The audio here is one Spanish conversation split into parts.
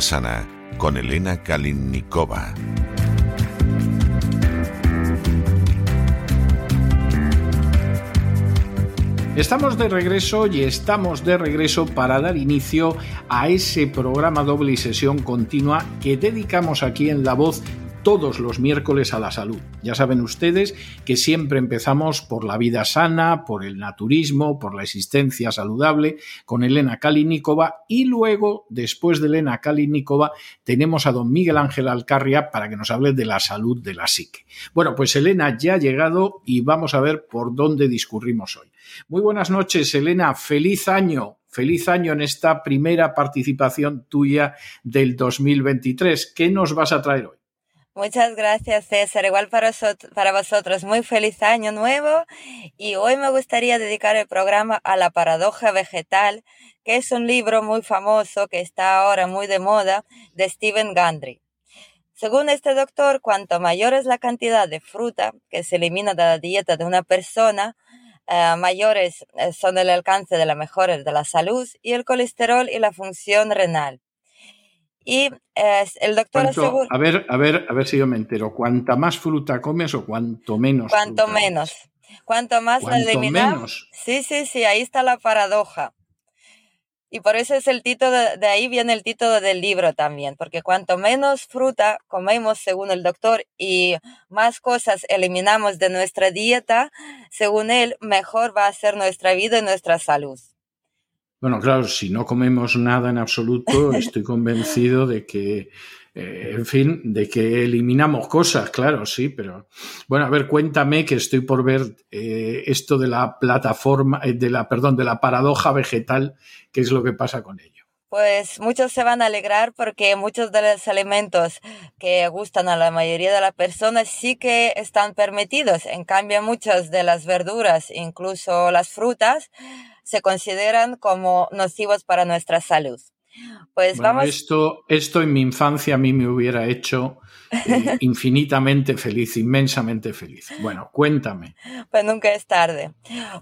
Sana con Elena Kalinnikova. Estamos de regreso y estamos de regreso para dar inicio a ese programa doble y sesión continua que dedicamos aquí en La Voz todos los miércoles a la salud. Ya saben ustedes que siempre empezamos por la vida sana, por el naturismo, por la existencia saludable con Elena Kalinikova y luego, después de Elena Kalinikova, tenemos a don Miguel Ángel Alcarria para que nos hable de la salud de la psique. Bueno, pues Elena ya ha llegado y vamos a ver por dónde discurrimos hoy. Muy buenas noches, Elena. Feliz año. Feliz año en esta primera participación tuya del 2023. ¿Qué nos vas a traer hoy? Muchas gracias, César. Igual para, para vosotros, muy feliz año nuevo. Y hoy me gustaría dedicar el programa a la paradoja vegetal, que es un libro muy famoso que está ahora muy de moda de Stephen Gundry. Según este doctor, cuanto mayor es la cantidad de fruta que se elimina de la dieta de una persona, eh, mayores eh, son el alcance de la mejora de la salud y el colesterol y la función renal. Y eh, el doctor asegura... A ver, a ver, a ver si yo me entero. ¿Cuánta más fruta comes o cuánto menos? Cuanto menos. Cuanto más la eliminamos. Sí, sí, sí, ahí está la paradoja. Y por eso es el título, de, ahí viene el título del libro también, porque cuanto menos fruta comemos, según el doctor, y más cosas eliminamos de nuestra dieta, según él, mejor va a ser nuestra vida y nuestra salud. Bueno, claro, si no comemos nada en absoluto, estoy convencido de que, eh, en fin, de que eliminamos cosas, claro, sí, pero bueno, a ver, cuéntame que estoy por ver eh, esto de la plataforma, eh, de la, perdón, de la paradoja vegetal, qué es lo que pasa con ello. Pues muchos se van a alegrar porque muchos de los alimentos que gustan a la mayoría de las personas sí que están permitidos. En cambio, muchas de las verduras, incluso las frutas, se consideran como nocivos para nuestra salud. Pues vamos. Esto, esto en mi infancia a mí me hubiera hecho eh, infinitamente feliz, inmensamente feliz. Bueno, cuéntame. Pues nunca es tarde.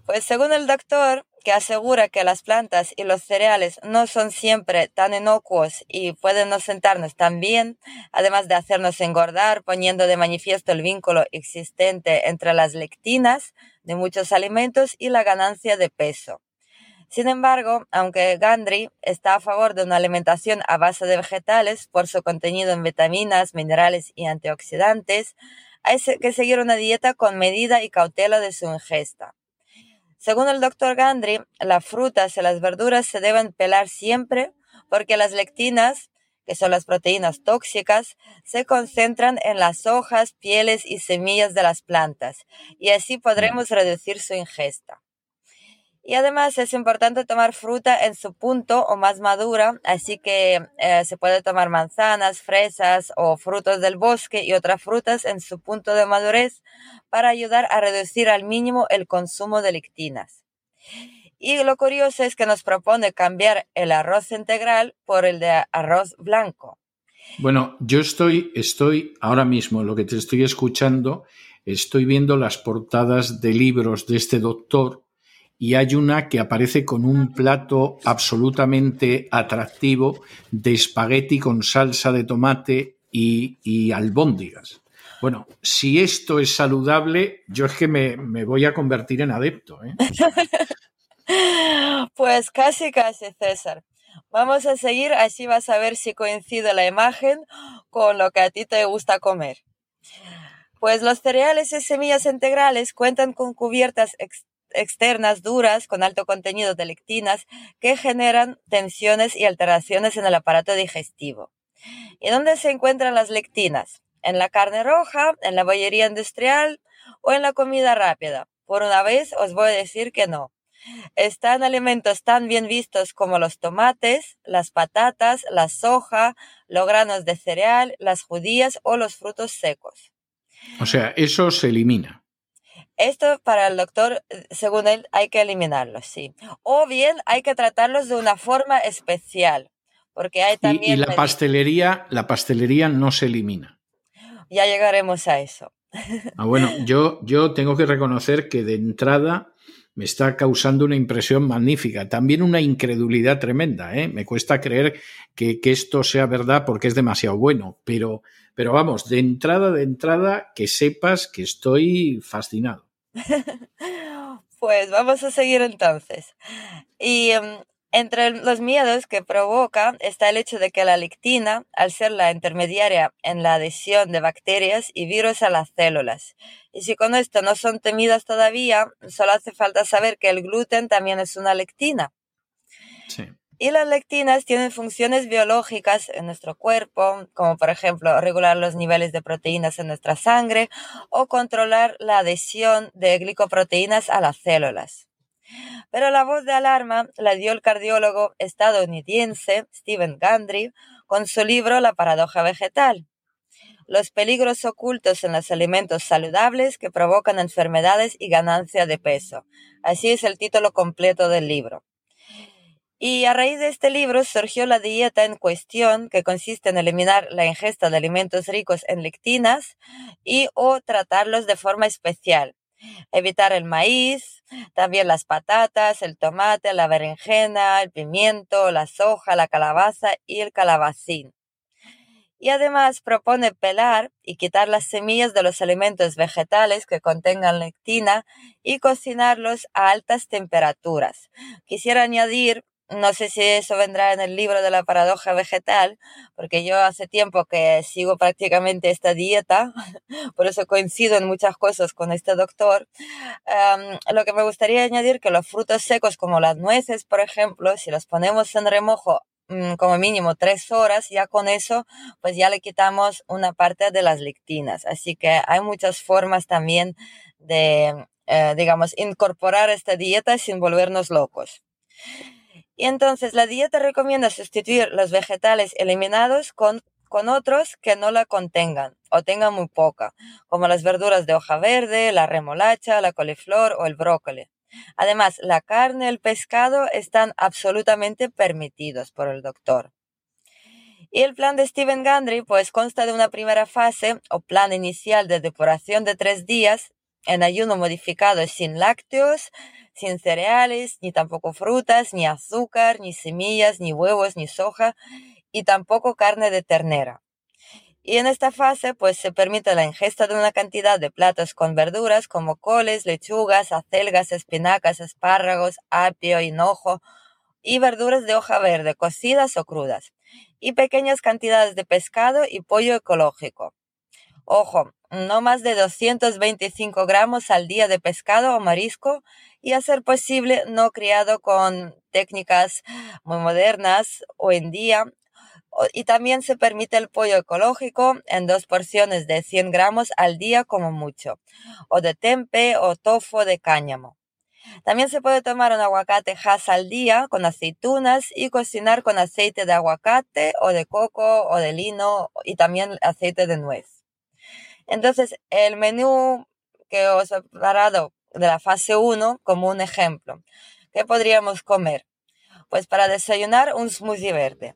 Pues según el doctor, que asegura que las plantas y los cereales no son siempre tan inocuos y pueden no sentarnos tan bien, además de hacernos engordar, poniendo de manifiesto el vínculo existente entre las lectinas de muchos alimentos y la ganancia de peso. Sin embargo, aunque Gandry está a favor de una alimentación a base de vegetales por su contenido en vitaminas, minerales y antioxidantes, hay que seguir una dieta con medida y cautela de su ingesta. Según el doctor Gandry, las frutas y las verduras se deben pelar siempre porque las lectinas, que son las proteínas tóxicas, se concentran en las hojas, pieles y semillas de las plantas y así podremos reducir su ingesta. Y además es importante tomar fruta en su punto o más madura, así que eh, se puede tomar manzanas, fresas o frutos del bosque y otras frutas en su punto de madurez para ayudar a reducir al mínimo el consumo de lectinas. Y lo curioso es que nos propone cambiar el arroz integral por el de arroz blanco. Bueno, yo estoy, estoy ahora mismo, lo que te estoy escuchando, estoy viendo las portadas de libros de este doctor y hay una que aparece con un plato absolutamente atractivo de espagueti con salsa de tomate y, albóndigas. Bueno, si esto es saludable, yo es que me, voy a convertir en adepto. ¿eh? pues casi, casi, César. Vamos a seguir, así vas a ver si coincide la imagen con lo que a ti te gusta comer. Pues los cereales y semillas integrales cuentan con cubiertas externas duras con alto contenido de lectinas que generan tensiones y alteraciones en el aparato digestivo. ¿Y dónde se encuentran las lectinas? ¿En la carne roja, en la bollería industrial o en la comida rápida? Por una vez os voy a decir que no. Están alimentos tan bien vistos como los tomates, las patatas, la soja, los granos de cereal, las judías o los frutos secos. O sea, eso se elimina. Esto para el doctor, según él, hay que eliminarlos, sí. O bien hay que tratarlos de una forma especial, porque hay también... Y, la pastelería, la pastelería no se elimina. Ya llegaremos a eso. Ah, bueno, yo, yo tengo que reconocer que de entrada me está causando una impresión magnífica, también una incredulidad tremenda. ¿eh? Me cuesta creer que, que, esto sea verdad porque es demasiado bueno, pero, pero vamos, de entrada, de entrada, que sepas que estoy fascinado. pues vamos a seguir entonces. Y em, entre los miedos que provoca está el hecho de que la lectina, al ser la intermediaria en la adhesión de bacterias y virus a las células, y si con esto no son temidas todavía, solo hace falta saber que el gluten también es una lectina. Sí. Y las lectinas tienen funciones biológicas en nuestro cuerpo, como por ejemplo regular los niveles de proteínas en nuestra sangre o controlar la adhesión de glicoproteínas a las células. Pero la voz de alarma la dio el cardiólogo estadounidense Stephen Gundry con su libro La paradoja vegetal. Los peligros ocultos en los alimentos saludables que provocan enfermedades y ganancia de peso. Así es el título completo del libro. Y a raíz de este libro surgió la dieta en cuestión, que consiste en eliminar la ingesta de alimentos ricos en lectinas y o tratarlos de forma especial. Evitar el maíz, también las patatas, el tomate, la berenjena, el pimiento, la soja, la calabaza y el calabacín. Y además propone pelar y quitar las semillas de los alimentos vegetales que contengan lectina y cocinarlos a altas temperaturas. Quisiera añadir no sé si eso vendrá en el libro de la paradoja vegetal, porque yo hace tiempo que sigo prácticamente esta dieta, por eso coincido en muchas cosas con este doctor. lo que me gustaría añadir que los frutos secos como las nueces, por ejemplo, si los ponemos en remojo mm, como mínimo tres horas, ya con eso, pues ya le quitamos una parte de las lectinas. Así que hay muchas formas también de, eh, digamos, incorporar esta dieta sin volvernos locos. Y entonces la dieta recomienda sustituir los vegetales eliminados con, con otros que no la contengan o tengan muy poca, como las verduras de hoja verde, la remolacha, la coliflor o el brócoli. Además, la carne y el pescado están absolutamente permitidos por el doctor. Y el plan de Steven Gundry pues consta de una primera fase o plan inicial de depuración de tres días en ayuno modificado sin lácteos, sin cereales, ni tampoco frutas, ni azúcar, ni semillas, ni huevos, ni soja, y tampoco carne de ternera. Y en esta fase, pues se permite la ingesta de una cantidad de platos con verduras como coles, lechugas, acelgas, espinacas, espárragos, apio, hinojo y verduras de hoja verde, cocidas o crudas, y pequeñas cantidades de pescado y pollo ecológico. Ojo, no más de 225 gramos al día de pescado o marisco y a ser posible no criado con técnicas muy modernas hoy en día. Y también se permite el pollo ecológico en dos porciones de 100 gramos al día como mucho, o de tempe o tofu de cáñamo. También se puede tomar un aguacate has al día con aceitunas y cocinar con aceite de aguacate o de coco o de lino y también aceite de nuez. Entonces, el menú que os he preparado de la fase 1 como un ejemplo. ¿Qué podríamos comer? Pues para desayunar un smoothie verde.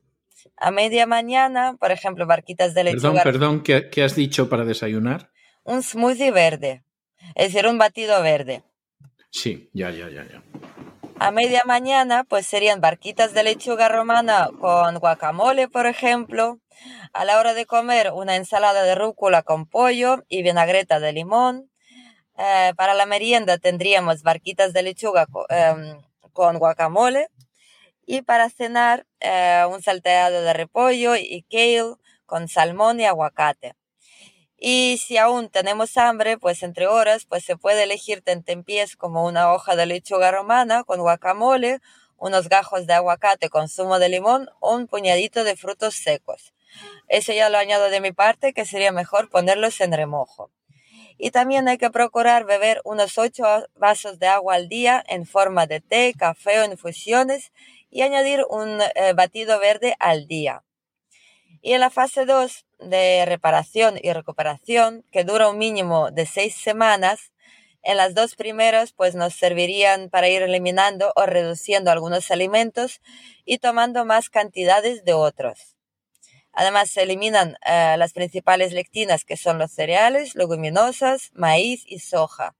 A media mañana, por ejemplo, barquitas de lechuga. Perdón, perdón, ¿qué, has dicho para desayunar? Un smoothie verde, es decir, un batido verde. Sí, ya, ya, ya, ya. A media mañana, pues serían barquitas de lechuga romana con guacamole, por ejemplo. A la hora de comer, una ensalada de rúcula con pollo y vinagreta de limón. Eh, para la merienda tendríamos barquitas de lechuga em, con, guacamole y para cenar eh, un salteado de repollo y kale con salmón y aguacate. Y si aún tenemos hambre, pues entre horas, pues se puede elegir tentempiés como una hoja de lechuga romana con guacamole, unos gajos de aguacate con zumo de limón o un puñadito de frutos secos. Eso ya lo añado de mi parte, que sería mejor ponerlos en remojo. Y también hay que procurar beber unos 8 vasos de agua al día en forma de té, café o infusiones y añadir un eh, batido verde al día. Y en la fase 2 de reparación y recuperación, que dura un mínimo de 6 semanas, en las dos primeras pues nos servirían para ir eliminando o reduciendo algunos alimentos y tomando más cantidades de otros. Además, se eliminan eh, las principales lectinas que son los cereales, leguminosas, maíz y soja.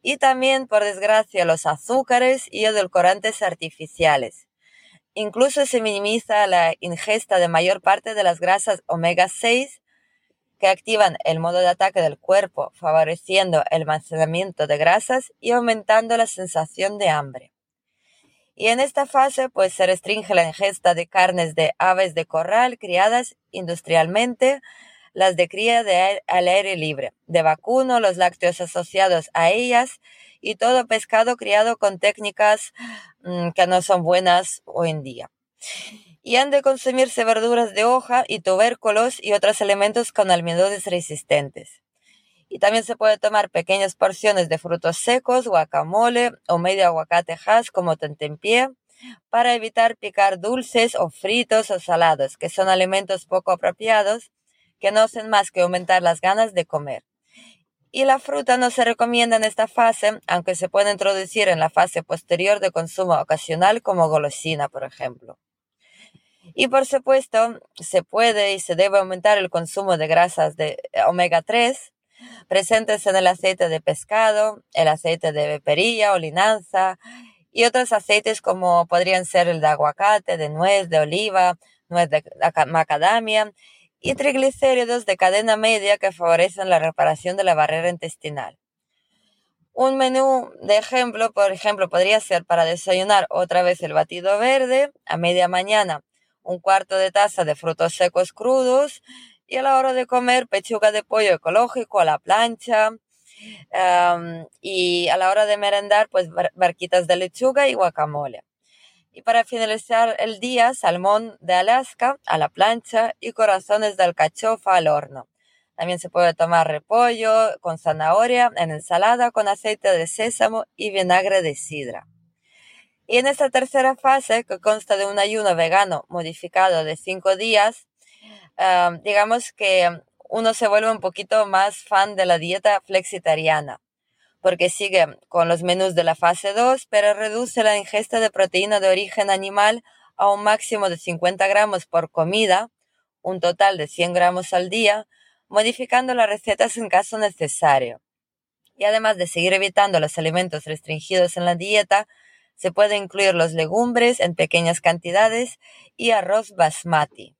Y también, por desgracia, los azúcares y edulcorantes artificiales. Incluso se minimiza la ingesta de mayor parte de las grasas omega 6 que activan el modo de ataque del cuerpo, favoreciendo el almacenamiento de grasas y aumentando la sensación de hambre. Y en esta fase, pues se restringe la ingesta de carnes de aves de corral criadas industrialmente, las de cría de al aire libre, de vacuno, los lácteos asociados a ellas y todo pescado criado con técnicas mm, que no son buenas hoy en día. Y han de consumirse verduras de hoja y tubérculos y otros elementos con almidones resistentes. Y también se puede tomar pequeñas porciones de frutos secos, guacamole o medio aguacate hash como tentempié para evitar picar dulces o fritos o salados, que son alimentos poco apropiados que no hacen más que aumentar las ganas de comer. Y la fruta no se recomienda en esta fase, aunque se puede introducir en la fase posterior de consumo ocasional como golosina, por ejemplo. Y por supuesto, se puede y se debe aumentar el consumo de grasas de omega 3, presentes en el aceite de pescado, el aceite de perilla o linanza y otros aceites como podrían ser el de aguacate, de nuez, de oliva, nuez de macadamia y triglicéridos de cadena media que favorecen la reparación de la barrera intestinal. Un menú de ejemplo, por ejemplo, podría ser para desayunar otra vez el batido verde, a media mañana un cuarto de taza de frutos secos crudos y a la hora de comer pechuga de pollo ecológico a la plancha y a la hora de merendar pues barquitas de lechuga y guacamole. Y para finalizar el día, salmón de Alaska a la plancha y corazones de alcachofa al horno. También se puede tomar repollo con zanahoria en ensalada con aceite de sésamo y vinagre de sidra. Y en esta tercera fase, que consta de un ayuno vegano modificado de cinco días, digamos que uno se vuelve un poquito más fan de la dieta flexitariana, porque sigue con los menús de la fase 2, pero reduce la ingesta de proteína de origen animal a un máximo de 50 gramos por comida, un total de 100 gramos al día, modificando las recetas en caso necesario. Y además de seguir evitando los alimentos restringidos en la dieta, se puede incluir los legumbres en pequeñas cantidades y arroz basmati.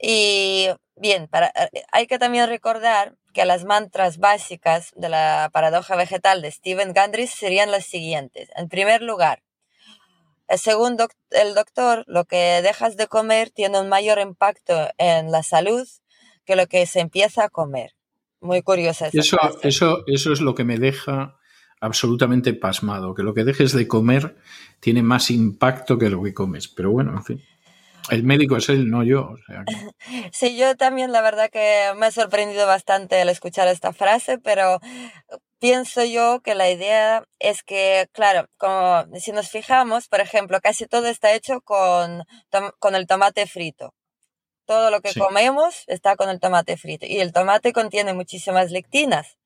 Y bien, para, eh, hay que también recordar que las mantras básicas de la paradoja vegetal de Stephen Gundry serían las siguientes. En primer lugar, eh, según el doctor, lo que dejas de comer tiene un mayor impacto en la salud que lo que se empieza a comer. Muy curiosa esa eso, eso, eso es lo que me deja absolutamente pasmado, que lo que dejes de comer tiene más impacto que lo que comes. Pero bueno, en fin. El médico es él, no yo. Sí, yo también la verdad que me ha sorprendido bastante al escuchar esta frase, pero pienso yo que la idea es que, claro, como si nos fijamos, por ejemplo, casi todo está hecho con, con el tomate frito. Todo lo que comemos está con el tomate frito y el tomate contiene muchísimas lectinas.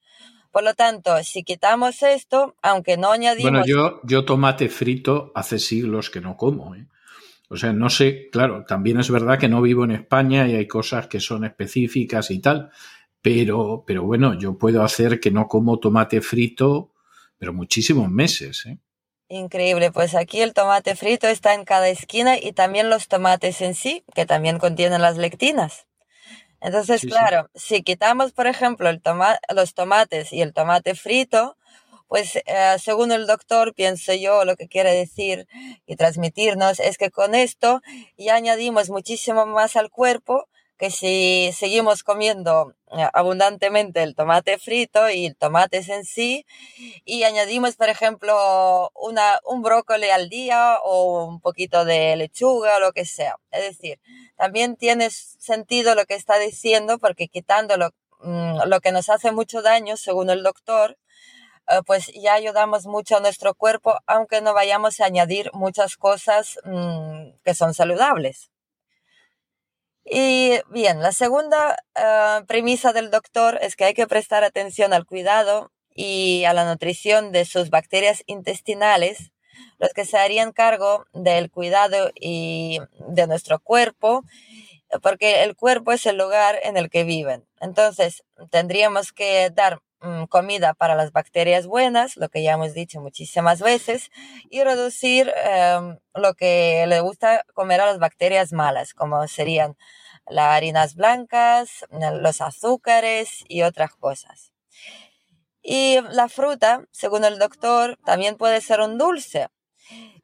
Por lo tanto, si quitamos esto, aunque no añadimos... Bueno, yo, yo tomate frito hace siglos que no como. ¿eh? O sea, no sé, claro, también es verdad que no vivo en España y hay cosas que son específicas y tal, pero, pero bueno, yo puedo hacer que no como tomate frito, pero muchísimos meses. ¿eh? Increíble, pues aquí el tomate frito está en cada esquina y también los tomates en sí, que también contienen las lectinas. Entonces, claro, si quitamos, por ejemplo, el los tomates y el tomate frito, pues eh, según el doctor, pienso yo, lo que quiere decir y transmitirnos es que con esto ya añadimos muchísimo más al cuerpo que si seguimos comiendo eh, abundantemente el tomate frito y el tomate en sí y añadimos, por ejemplo, una, un brócoli al día o un poquito de lechuga o lo que sea. Es decir, también tiene sentido lo que está diciendo porque quitando lo, mm, lo que nos hace mucho daño, según el doctor, pues ya ayudamos mucho a nuestro cuerpo, aunque no vayamos a añadir muchas cosas mm, que son saludables. Y bien, la segunda eh, premisa del doctor es que hay que prestar atención al cuidado y a la nutrición de sus bacterias intestinales, los que se harían cargo del cuidado y de nuestro cuerpo, porque el cuerpo es el lugar en el que viven. Entonces, tendríamos que dar mm, comida para las bacterias buenas, lo que ya hemos dicho muchísimas veces, y reducir em, lo que le gusta comer a las bacterias malas, como serían las harinas blancas, los azúcares y otras cosas. Y la fruta, según el doctor, también puede ser un dulce.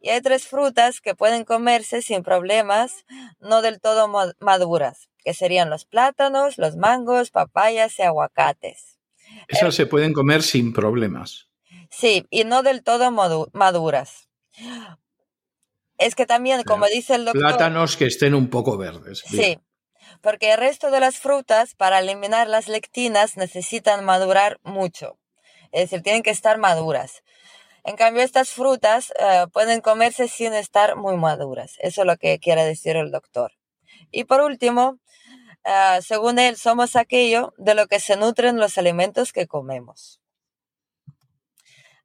Y hay tres frutas que pueden comerse sin problemas, no del todo maduras, que serían los plátanos, los mangos, papayas y aguacates. Esas se pueden comer sin problemas. Sí, y no del todo maduras. Es que también, como dice el doctor... Plátanos que estén un poco verdes. Sí, porque el resto de las frutas, para eliminar las lectinas, necesitan madurar mucho. Es decir, tienen que estar maduras. En cambio, estas frutas eh, pueden comerse sin estar muy maduras. Eso es lo que quiere decir el doctor. Y por último, eh, según él, somos aquello de lo que se nutren los alimentos que comemos.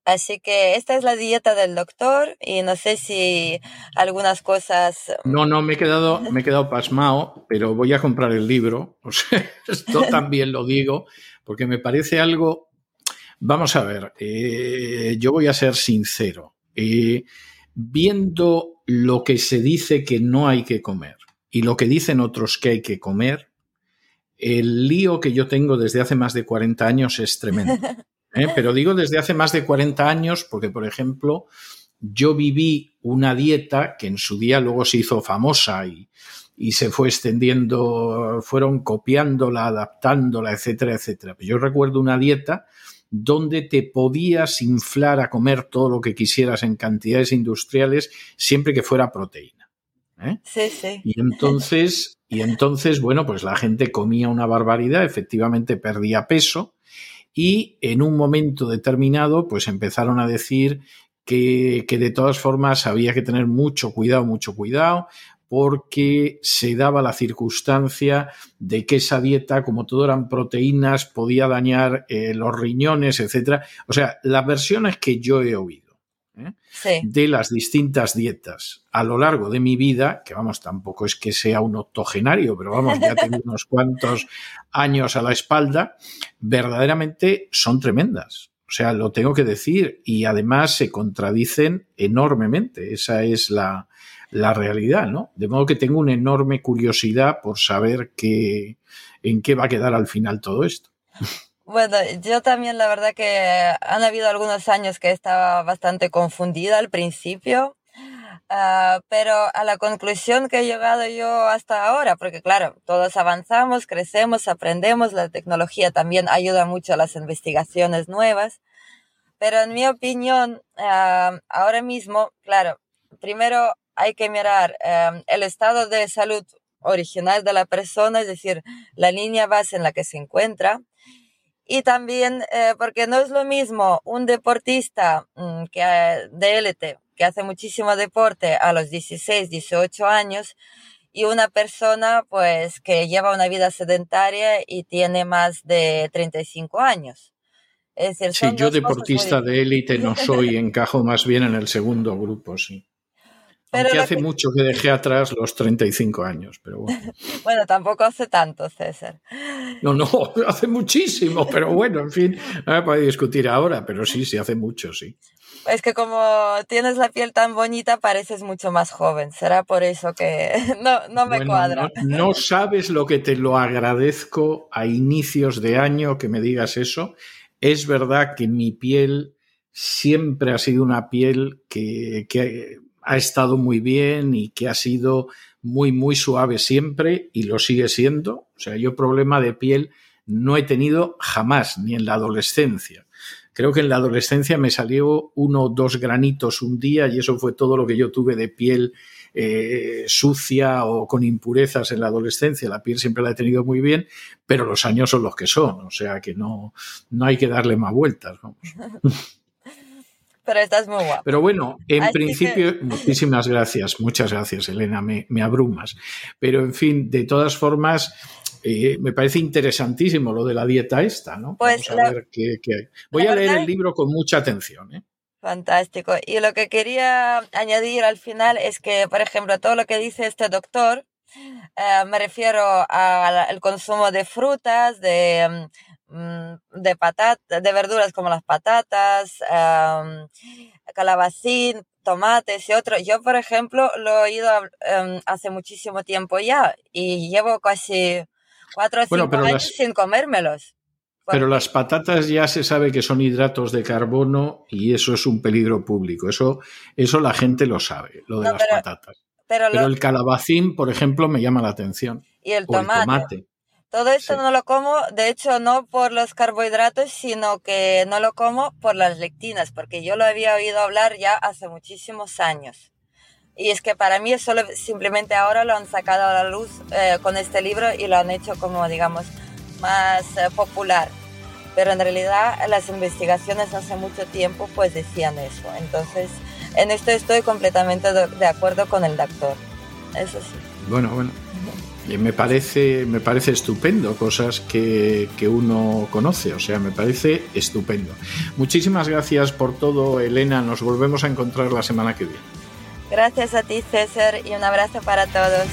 Así que esta es la dieta del doctor y no sé si algunas cosas... No, no, me he quedado, me he quedado pasmado, pero voy a comprar el libro. O sea, esto también lo digo, porque me parece algo... Vamos a ver, eh, yo voy a ser sincero. Eh, viendo lo que se dice que no hay que comer y lo que dicen otros que hay que comer, el lío que yo tengo desde hace más de 40 años es tremendo. ¿eh? Pero digo desde hace más de 40 años porque, por ejemplo, yo viví una dieta que en su día luego se hizo famosa y, y se fue extendiendo, fueron copiándola, adaptándola, etcétera, etcétera. Yo recuerdo una dieta donde te podías inflar a comer todo lo que quisieras en cantidades industriales siempre que fuera proteína. ¿Eh? Sí, sí. Y entonces, y entonces, bueno, pues la gente comía una barbaridad, efectivamente perdía peso, y en un momento determinado pues empezaron a decir que, que, de todas formas había que tener mucho cuidado, mucho cuidado, porque se daba la circunstancia de que esa dieta, como todo eran proteínas, podía dañar eh, los riñones, etcétera. O sea, las versiones que yo he oído ¿eh? de las distintas dietas a lo largo de mi vida, que vamos, tampoco es que sea un octogenario, pero vamos, ya tengo unos cuantos años a la espalda, verdaderamente son tremendas. O sea, lo tengo que decir y además se contradicen enormemente. Esa es la, la realidad, ¿no? De modo que tengo una enorme curiosidad por saber qué, en qué va a quedar al final todo esto. Bueno, yo también la verdad que han habido algunos años que estaba bastante confundida al principio, uh, pero a la conclusión que he llegado yo hasta ahora, porque claro, todos avanzamos, crecemos, aprendemos, la tecnología también ayuda mucho a las investigaciones nuevas, pero en mi opinión, uh, ahora mismo, claro, primero hay que mirar um, el estado de salud original de la persona, es decir, la línea base en la que se encuentra, y también eh, porque no es lo mismo un deportista mm, que, eh, de élite que hace muchísimo deporte a los 16, 18 años y una persona pues que lleva una vida sedentaria y tiene más de 35 años. Es decir, sí, yo deportista de élite no soy, encajo más bien en el segundo grupo, sí. Pero hace mucho que dejé atrás los 35 años, pero bueno. bueno, tampoco hace tanto, César. No, no, hace muchísimo, pero bueno, en fin, no me puede discutir ahora, pero sí, sí, hace mucho, sí. Es que como tienes la piel tan bonita, pareces mucho más joven. Será por eso que no, no me cuadra. No, no sabes lo que te lo agradezco a inicios de año que me digas eso. Es verdad que mi piel siempre ha sido una piel que, que ha estado muy bien y que ha sido muy, muy suave siempre y lo sigue siendo. O sea, yo problema de piel no he tenido jamás, ni en la adolescencia. Creo que en la adolescencia me salió uno o dos granitos un día y eso fue todo lo que yo tuve de piel eh, sucia o con impurezas en la adolescencia. La piel siempre la he tenido muy bien, pero los años son los que son, o sea que no, no hay que darle más vueltas. pero estás muy guapo. Pero bueno, en principio, muchísimas gracias, muchas gracias, Elena, me, me, abrumas. Pero en fin, de todas formas, eh, me parece interesantísimo lo de la dieta esta, ¿no? Pues Vamos a ver qué, qué Voy a leer el libro con mucha atención, ¿eh? Fantástico. Y lo que quería añadir al final es que, por ejemplo, todo lo que dice este doctor, eh, me refiero al consumo de frutas, de de patatas, de verduras como las patatas, calabacín, tomates y otros. Yo, por ejemplo, lo he ido em, hace muchísimo tiempo ya y llevo casi cuatro o cinco años sin comérmelos. Pero las patatas ya se sabe que son hidratos de carbono y eso es un peligro público. Eso, eso la gente lo sabe, lo de las patatas. Pero, el calabacín, por ejemplo, me llama la atención. Y el tomate. Todo esto no lo como, de hecho, no por los carbohidratos, sino que no lo como por las lectinas, porque yo lo había oído hablar ya hace muchísimos años. Y es que para mí solo simplemente ahora lo han sacado a la luz eh, con este libro y lo han hecho como, digamos, más eh, popular. Pero en realidad las investigaciones hace mucho tiempo pues decían eso. Entonces, en esto estoy completamente de acuerdo con el doctor. Eso sí. Bueno, bueno. Me parece, me parece estupendo, cosas que, que, uno conoce, o sea, me parece estupendo. Muchísimas gracias por todo, Elena, nos volvemos a encontrar la semana que viene. Gracias a ti, César, y un abrazo para todos.